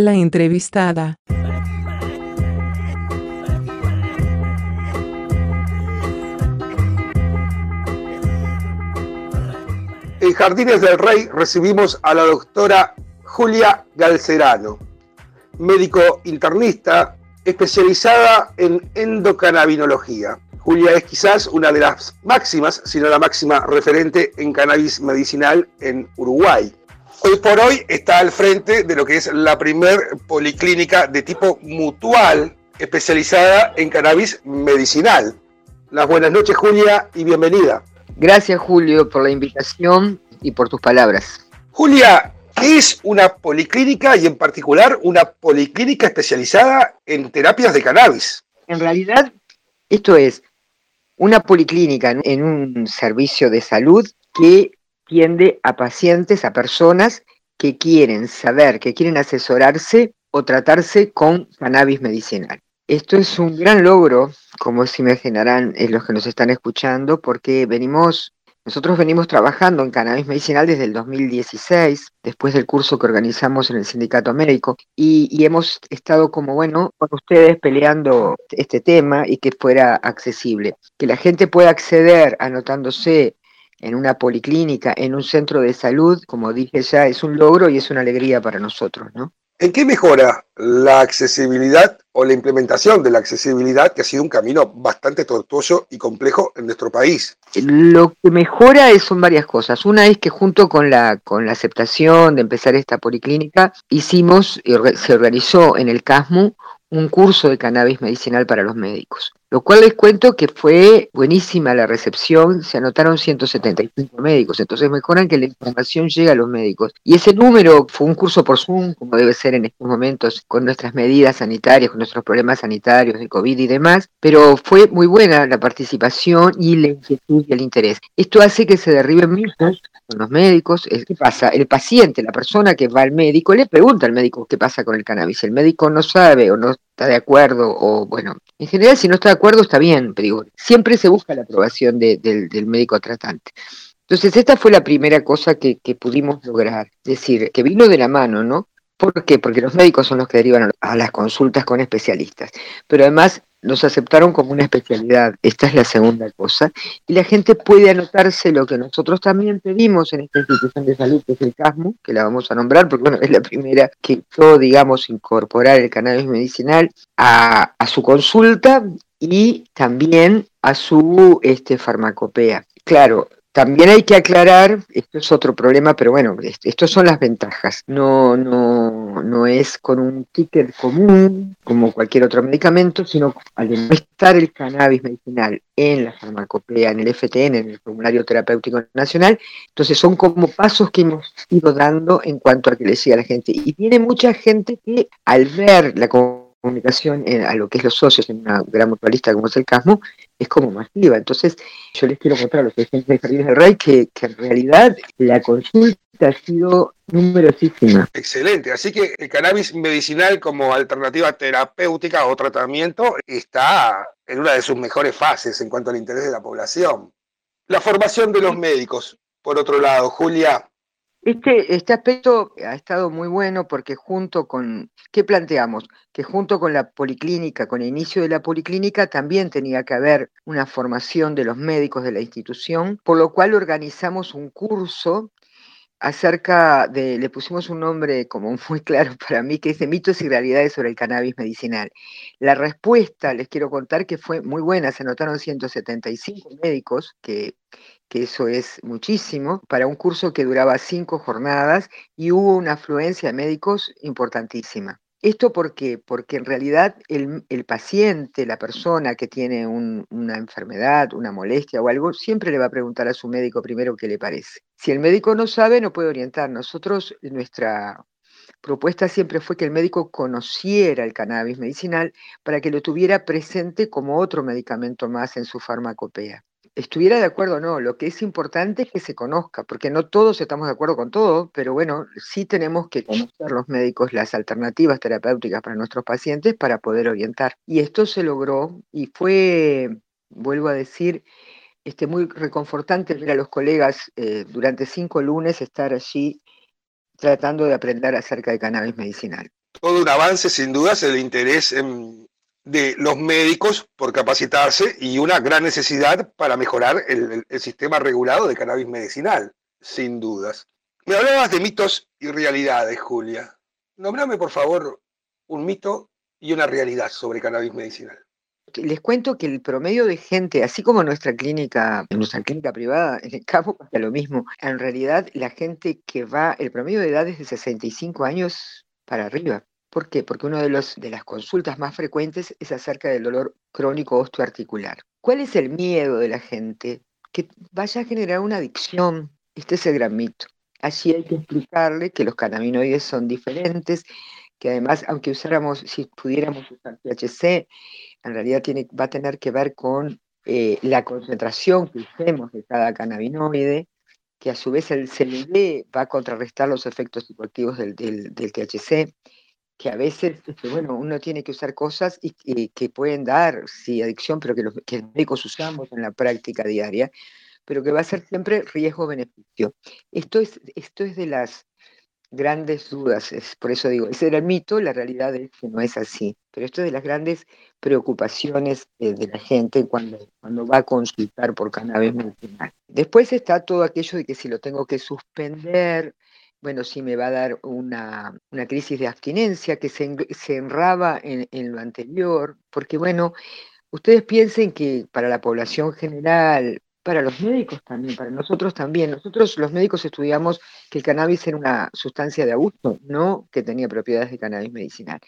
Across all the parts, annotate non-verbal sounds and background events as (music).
La entrevistada. En Jardines del Rey recibimos a la doctora Julia Galcerano, médico internista especializada en endocannabinología. Julia es quizás una de las máximas, si no la máxima referente en cannabis medicinal en Uruguay. Hoy por hoy está al frente de lo que es la primer policlínica de tipo mutual especializada en cannabis medicinal. Las buenas noches Julia y bienvenida. Gracias Julio por la invitación y por tus palabras. Julia, ¿qué es una policlínica y en particular una policlínica especializada en terapias de cannabis? En realidad, esto es una policlínica en un servicio de salud que tiende a pacientes, a personas que quieren saber, que quieren asesorarse o tratarse con cannabis medicinal. Esto es un gran logro, como se imaginarán los que nos están escuchando, porque venimos nosotros venimos trabajando en cannabis medicinal desde el 2016, después del curso que organizamos en el Sindicato Médico, y, hemos estado como, bueno, con ustedes peleando este tema y que fuera accesible. Que la gente pueda acceder anotándose en una policlínica, en un centro de salud, como dije ya, es un logro y es una alegría para nosotros, ¿no? ¿En qué mejora la accesibilidad o la implementación de la accesibilidad, que ha sido un camino bastante tortuoso y complejo en nuestro país? Lo que mejora son varias cosas. Una es que junto con la, con la aceptación de empezar esta policlínica, hicimos, se organizó en el CASMU un curso de cannabis medicinal para los médicos. Lo cual les cuento que fue buenísima la recepción, se anotaron 175 médicos, entonces mejoran que la información llegue a los médicos. Y ese número fue un curso por Zoom, como debe ser en estos momentos, con nuestras medidas sanitarias, con nuestros problemas sanitarios de COVID y demás, pero fue muy buena la participación y la inquietud y el interés. Esto hace que se derriben mitos con los médicos. ¿Qué pasa? El paciente, la persona que va al médico, le pregunta al médico qué pasa con el cannabis. El médico no sabe o no está de acuerdo o bueno, en general si no está de acuerdo está bien, pero siempre se busca la aprobación del médico tratante. Entonces esta fue la primera cosa que, que pudimos lograr, decir, que vino de la mano, ¿no? ¿Por qué? Porque los médicos son los que derivan a las consultas con especialistas, pero además nos aceptaron como una especialidad, esta es la segunda cosa, y la gente puede anotarse lo que nosotros también pedimos en esta institución de salud, que es el CASMO, que la vamos a nombrar, porque bueno, es la primera que yo, digamos, incorporar el cannabis medicinal a, a su consulta y también a su este, farmacopea. Claro, también hay que aclarar, esto es otro problema, pero bueno, estas son las ventajas. No, no, no es con un ticket común como cualquier otro medicamento, sino al no estar el cannabis medicinal en la farmacopea, en el FTN, en el formulario terapéutico nacional, entonces son como pasos que hemos ido dando en cuanto a que le siga la gente. Y viene mucha gente que al ver la comunicación a lo que es los socios en una gran mutualista como es el CASMO, es como masiva. Entonces, yo les quiero mostrar a los presidentes de Jardines del Rey que en realidad la consulta ha sido numerosísima. Excelente, así que el cannabis medicinal como alternativa terapéutica o tratamiento está en una de sus mejores fases en cuanto al interés de la población. La formación de los médicos, por otro lado, Julia, este, este aspecto ha estado muy bueno porque junto con, ¿qué planteamos? Que junto con la policlínica, con el inicio de la policlínica, también tenía que haber una formación de los médicos de la institución, por lo cual organizamos un curso acerca de, le pusimos un nombre como muy (laughs) claro para mí, que es de mitos y realidades sobre el cannabis medicinal. La respuesta, les quiero contar que fue muy buena, se anotaron 175 médicos, que, que eso es muchísimo, para un curso que duraba cinco jornadas y hubo una afluencia de médicos importantísima. ¿Esto por qué? Porque en realidad el, paciente, la persona que tiene una enfermedad, una molestia o algo, siempre le va a preguntar a su médico primero qué le parece. Si el médico no sabe, no puede orientar. Nosotros, nuestra propuesta siempre fue que el médico conociera el cannabis medicinal para que lo tuviera presente como otro medicamento más en su farmacopea estuviera de acuerdo o no, lo que es importante es que se conozca, porque no todos estamos de acuerdo con todo, pero bueno, sí tenemos que conocer los médicos las alternativas terapéuticas para nuestros pacientes para poder orientar. Y esto se logró y fue, vuelvo a decir, este, muy reconfortante ver a los colegas eh, durante cinco lunes estar allí tratando de aprender acerca de cannabis medicinal. todo un avance, sin dudas, el interés de los médicos por capacitarse y una gran necesidad para mejorar el, sistema regulado de cannabis medicinal, sin dudas. Me hablabas de mitos y realidades, Julia. Nombrame, por favor, un mito y una realidad sobre cannabis medicinal. Les cuento que el promedio de gente, así como nuestra clínica, nuestra clínica privada, en el campo pasa lo mismo. En realidad, la gente que va, el promedio de edad es de 65 años para arriba. ¿Por qué? Porque una de, de las consultas más frecuentes es acerca del dolor crónico osteoarticular. ¿Cuál es el miedo de la gente? Que vaya a generar una adicción. Este es el gran mito. Allí hay que explicarle que los cannabinoides son diferentes, que además, aunque usáramos, si pudiéramos usar THC, en realidad va a tener que ver con eh, la concentración que usemos de cada cannabinoide, que a su vez el CBD va a contrarrestar los efectos psicoactivos del, del, THC, que a veces, este, bueno, uno tiene que usar cosas y, que pueden dar, sí, adicción, pero que los, que médicos usamos en la práctica diaria, pero que va a ser siempre riesgo-beneficio. Esto es, esto es de las grandes dudas, es, por eso digo, ese era el mito, la realidad es que no es así, pero esto es de las grandes preocupaciones eh, de la gente cuando, cuando va a consultar por cannabis medicinal. Después está todo aquello de que si lo tengo que suspender, bueno, si me va a dar una, una crisis de abstinencia que se, se enraba en, lo anterior, porque bueno, ustedes piensen que para la población general para los médicos también, para nosotros también. Nosotros los médicos estudiamos que el cannabis era una sustancia de abuso, no que tenía propiedades de cannabis medicinal.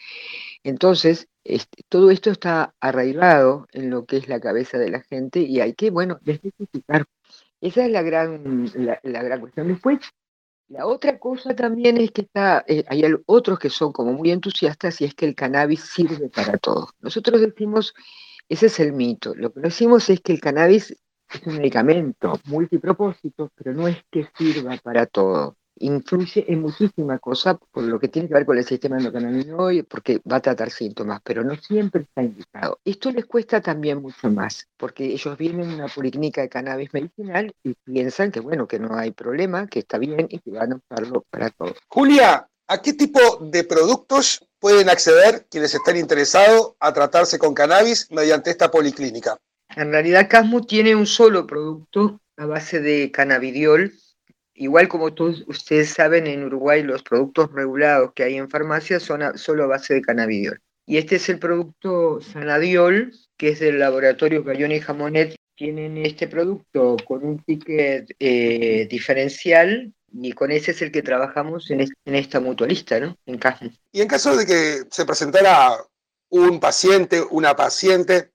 Entonces, este, todo esto está arraigado en lo que es la cabeza de la gente y hay que, bueno, desmitificar. Esa es la gran, la, gran cuestión. Después, la otra cosa también es que está, eh, hay otros que son como muy entusiastas y es que el cannabis sirve para todo. Nosotros decimos, ese es el mito. Lo que decimos es que el cannabis es un medicamento multipropósito, pero no es que sirva para todo. Influye en muchísimas cosas por lo que tiene que ver con el sistema endocannabinoide, porque va a tratar síntomas, pero no siempre está indicado. Esto les cuesta también mucho más, porque ellos vienen a una policlínica de cannabis medicinal y piensan que, bueno, que no hay problema, que está bien y que van a usarlo para todo. Julia, ¿a qué tipo de productos pueden acceder quienes están interesados a tratarse con cannabis mediante esta policlínica? En realidad Casmu tiene un solo producto a base de cannabidiol. Igual como todos ustedes saben, en Uruguay los productos regulados que hay en farmacia son solo a base de cannabidiol. Y este es el producto Sanadiol, que es del laboratorio Cayón y Jamonet. Tienen este producto con un ticket eh, diferencial y con ese es el que trabajamos en, esta mutualista, ¿no? En Casmu. Y en caso de que se presentara un paciente, una paciente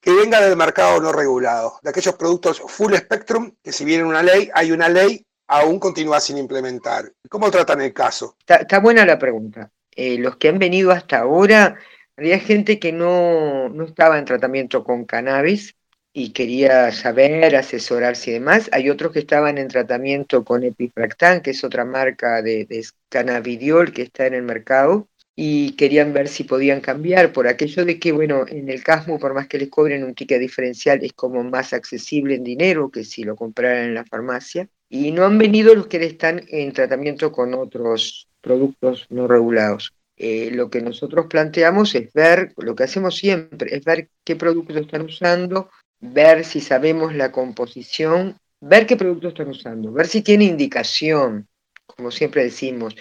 que venga del mercado no regulado, de aquellos productos full spectrum, que si viene una ley, hay una ley, aún continúa sin implementar. ¿Cómo tratan el caso? Está, buena la pregunta. Eh, los que han venido hasta ahora, había gente que no, no estaba en tratamiento con cannabis y quería saber, asesorarse y demás. Hay otros que estaban en tratamiento con Epifractan, que es otra marca de, de cannabidiol que está en el mercado y querían ver si podían cambiar por aquello de que, bueno, en el Casmo, por más que les cobren un ticket diferencial, es como más accesible en dinero que si lo compraran en la farmacia. Y no han venido los que están en tratamiento con otros productos no regulados. Eh, lo que nosotros planteamos es ver, lo que hacemos siempre, es ver qué productos están usando, ver si sabemos la composición, ver qué productos están usando, ver si tiene indicación, como siempre decimos,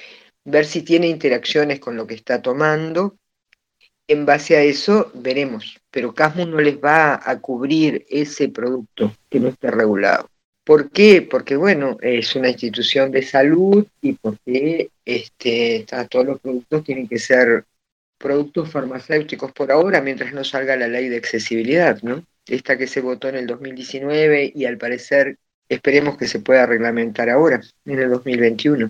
ver si tiene interacciones con lo que está tomando. En base a eso veremos, pero Casmo no les va a cubrir ese producto que no esté regulado. ¿Por qué? Porque, bueno, es una institución de salud y porque este, todos los productos tienen que ser productos farmacéuticos por ahora, mientras no salga la ley de accesibilidad, ¿no? Esta que se votó en el 2019 y al parecer esperemos que se pueda reglamentar ahora, en el 2021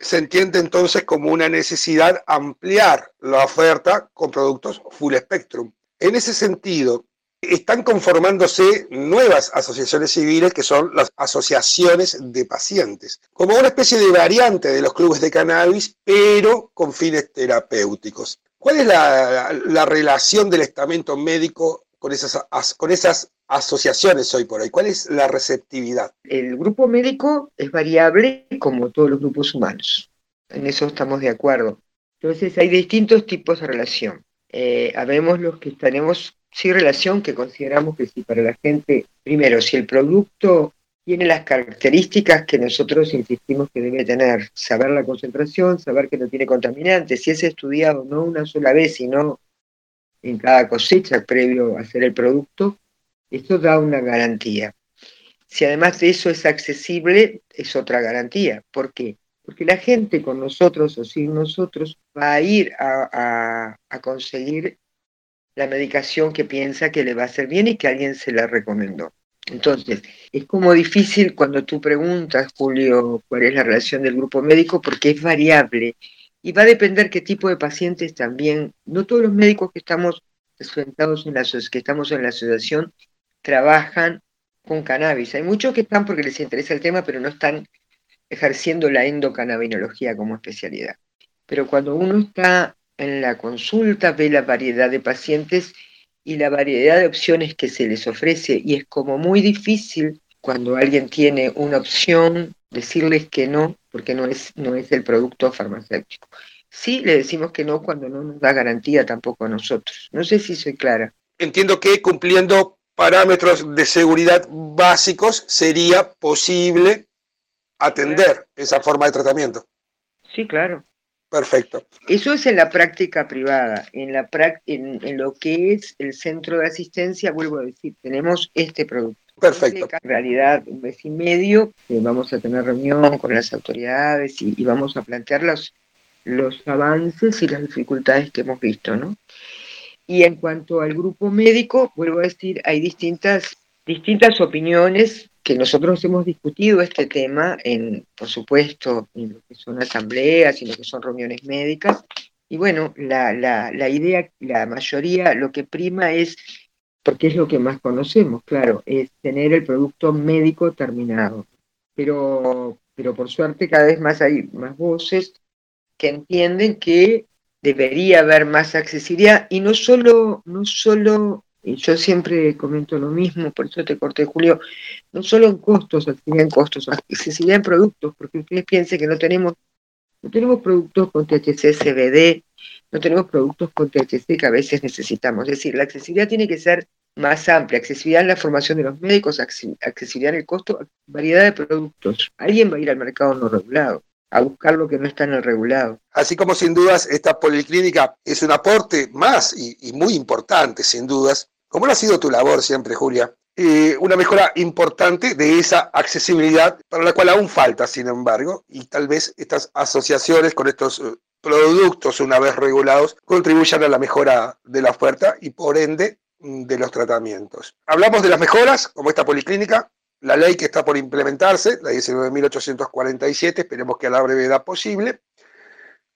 se entiende entonces como una necesidad ampliar la oferta con productos full spectrum. En ese sentido, están conformándose nuevas asociaciones civiles que son las asociaciones de pacientes, como una especie de variante de los clubes de cannabis, pero con fines terapéuticos. ¿Cuál es la, la relación del estamento médico con esas, con esas asociaciones hoy por hoy? ¿Cuál es la receptividad? El grupo médico es variable como todos los grupos humanos. En eso estamos de acuerdo. Entonces hay distintos tipos de relación. Eh, habemos los que tenemos sí relación, que consideramos que si para la gente, primero, si el producto tiene las características que nosotros insistimos que debe tener, saber la concentración, saber que no tiene contaminantes, si es estudiado no una sola vez, sino en cada cosecha previo a hacer el producto, esto da una garantía. Si además de eso es accesible, es otra garantía. ¿Por qué? Porque la gente con nosotros o sin nosotros va a ir a, conseguir la medicación que piensa que le va a hacer bien y que alguien se la recomendó. Entonces, es como difícil cuando tú preguntas, Julio, cuál es la relación del grupo médico, porque es variable y va a depender qué tipo de pacientes también. No todos los médicos que estamos enfrentados en la, que estamos en la asociación trabajan con cannabis. Hay muchos que están porque les interesa el tema, pero no están ejerciendo la endocannabinología como especialidad. Pero cuando uno está en la consulta, ve la variedad de pacientes y la variedad de opciones que se les ofrece, y es como muy difícil cuando alguien tiene una opción decirles que no, porque no es, no es el producto farmacéutico. Sí le decimos que no cuando no nos da garantía tampoco a nosotros. No sé si soy clara. Entiendo que cumpliendo parámetros de seguridad básicos sería posible atender esa forma de tratamiento. Sí, claro. Perfecto. Eso es en la práctica privada. En, la en, lo que es el centro de asistencia, vuelvo a decir, tenemos este producto. Perfecto. En realidad, un mes y medio, eh, vamos a tener reunión con las autoridades y, y, vamos a plantear los, los avances y las dificultades que hemos visto, ¿no? Y en cuanto al grupo médico, vuelvo a decir, hay distintas, distintas opiniones que nosotros hemos discutido este tema, en, por supuesto, en lo que son asambleas y lo que son reuniones médicas. Y bueno, la, la, la idea, la mayoría, lo que prima es, porque es lo que más conocemos, claro, es tener el producto médico terminado. Pero, pero por suerte cada vez más hay más voces que entienden que debería haber más accesibilidad y no solo, no solo, y yo siempre comento lo mismo, por eso te corté Julio, no solo en costos, accesibilidad en costos, accesibilidad en productos, porque ustedes piensen que no tenemos, no tenemos productos con THC CBD, no tenemos productos con THC que a veces necesitamos. Es decir, la accesibilidad tiene que ser más amplia, accesibilidad en la formación de los médicos, accesibilidad en el costo, variedad de productos. Alguien va a ir al mercado no regulado a buscar lo que no está en el regulado. Así como sin dudas esta policlínica es un aporte más y, muy importante, sin dudas, como lo ha sido tu labor siempre, Julia, eh, una mejora importante de esa accesibilidad para la cual aún falta, sin embargo, y tal vez estas asociaciones con estos eh, productos, una vez regulados, contribuyan a la mejora de la oferta y por ende mm, de los tratamientos. Hablamos de las mejoras, como esta policlínica, la ley que está por implementarse, la 19.847, esperemos que a la brevedad posible.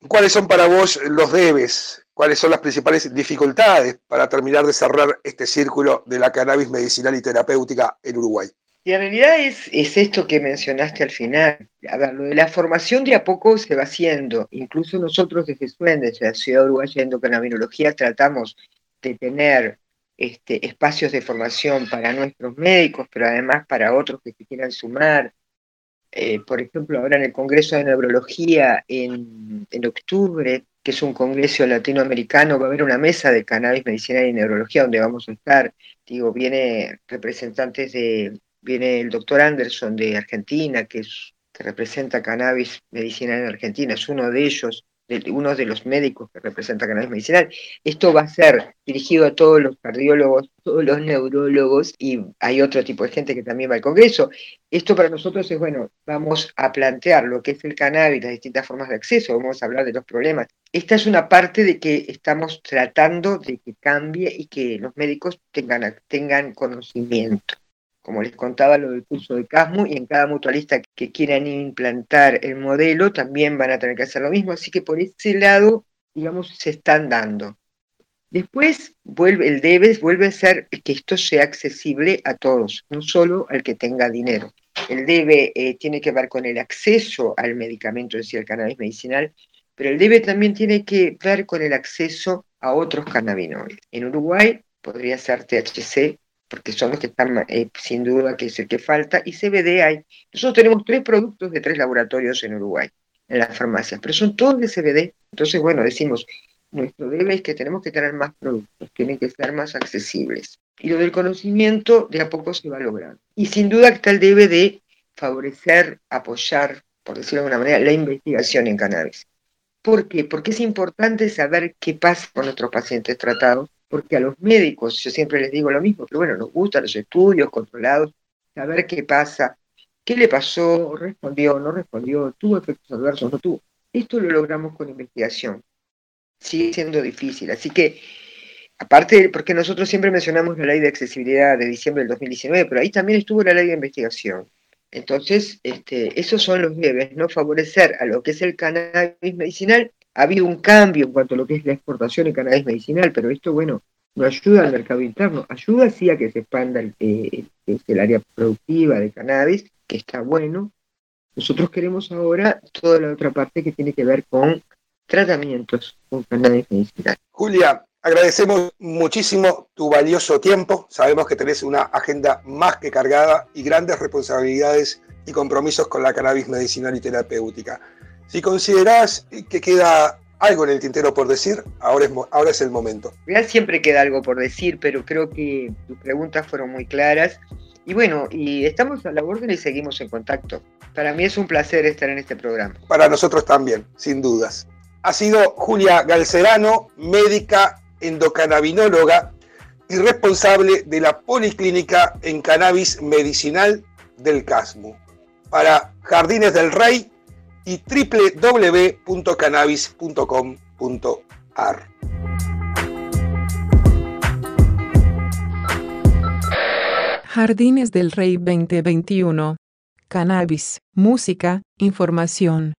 ¿Cuáles son para vos los debes? ¿Cuáles son las principales dificultades para terminar de cerrar este círculo de la cannabis medicinal y terapéutica en Uruguay? Y en realidad es, es esto que mencionaste al final. A ver, lo de la formación de a poco se va haciendo. Incluso nosotros desde SUEN, desde la Ciudad Uruguaya de Endocannabinología, tratamos de tener este, espacios de formación para nuestros médicos, pero además para otros que se quieran sumar. Eh, por ejemplo, ahora en el Congreso de Neurología en, octubre, que es un congreso latinoamericano, va a haber una mesa de cannabis medicinal y neurología donde vamos a estar. Digo, viene representantes de, viene el doctor Anderson de Argentina, que, es, que representa cannabis medicinal en Argentina, es uno de ellos de uno de los médicos que representa cannabis medicinal. Esto va a ser dirigido a todos los cardiólogos, todos los neurólogos y hay otro tipo de gente que también va al Congreso. Esto para nosotros es, bueno, vamos a plantear lo que es el cannabis, las distintas formas de acceso, vamos a hablar de los problemas. Esta es una parte de que estamos tratando de que cambie y que los médicos tengan, tengan conocimiento como les contaba lo del curso de CASMU, y en cada mutualista que quieran implantar el modelo también van a tener que hacer lo mismo, así que por ese lado, digamos, se están dando. Después vuelve, el debe vuelve a ser que esto sea accesible a todos, no solo al que tenga dinero. El debe eh, tiene que ver con el acceso al medicamento, es decir, al cannabis medicinal, pero el debe también tiene que ver con el acceso a otros cannabinoides. En Uruguay podría ser THC, porque son los que están eh, sin duda que es el que falta, y CBD hay. Nosotros tenemos tres productos de tres laboratorios en Uruguay. en las farmacias, pero son todos de CBD. Entonces, bueno, decimos, nuestro debe es que tenemos que tener más productos, tienen que ser más accesibles. Y lo del conocimiento de a poco se va a lograr. Y sin duda está el debe de favorecer, apoyar, por decirlo de alguna manera, la investigación en cannabis. ¿Por qué? Porque es importante saber qué pasa con nuestros pacientes tratados, porque a los médicos, yo siempre les digo lo mismo, pero bueno, nos gustan los estudios controlados, saber qué pasa, qué le pasó, respondió, no respondió, tuvo efectos adversos, no tuvo. Esto lo logramos con investigación. Sigue siendo difícil, así que aparte, porque nosotros siempre mencionamos la ley de accesibilidad de diciembre del 2019, pero ahí también estuvo la ley de investigación. Entonces, este, esos son los debes, ¿no? Favorecer a lo que es el cannabis medicinal. Ha habido un cambio en cuanto a lo que es la exportación de cannabis medicinal, pero esto, bueno, no ayuda al mercado interno, ayuda sí a que se expanda el, eh, el área productiva de cannabis, que está bueno. Nosotros queremos ahora toda la otra parte que tiene que ver con tratamientos con cannabis medicinal. Julia, Agradecemos muchísimo tu valioso tiempo. Sabemos que tenés una agenda más que cargada y grandes responsabilidades y compromisos con la cannabis medicinal y terapéutica. Si considerás que queda algo en el tintero por decir, ahora es, ahora es el momento. Real siempre queda algo por decir, pero creo que tus preguntas fueron muy claras. Y bueno, y estamos a la orden y seguimos en contacto. Para mí es un placer estar en este programa. Para nosotros también, sin dudas. Ha sido Julia Galcerano, médica endocannabinóloga y responsable de la Policlínica en Cannabis Medicinal del CASMU, para Jardines del Rey y www.cannabis.com.ar. Jardines del Rey 2021. Cannabis, música, información.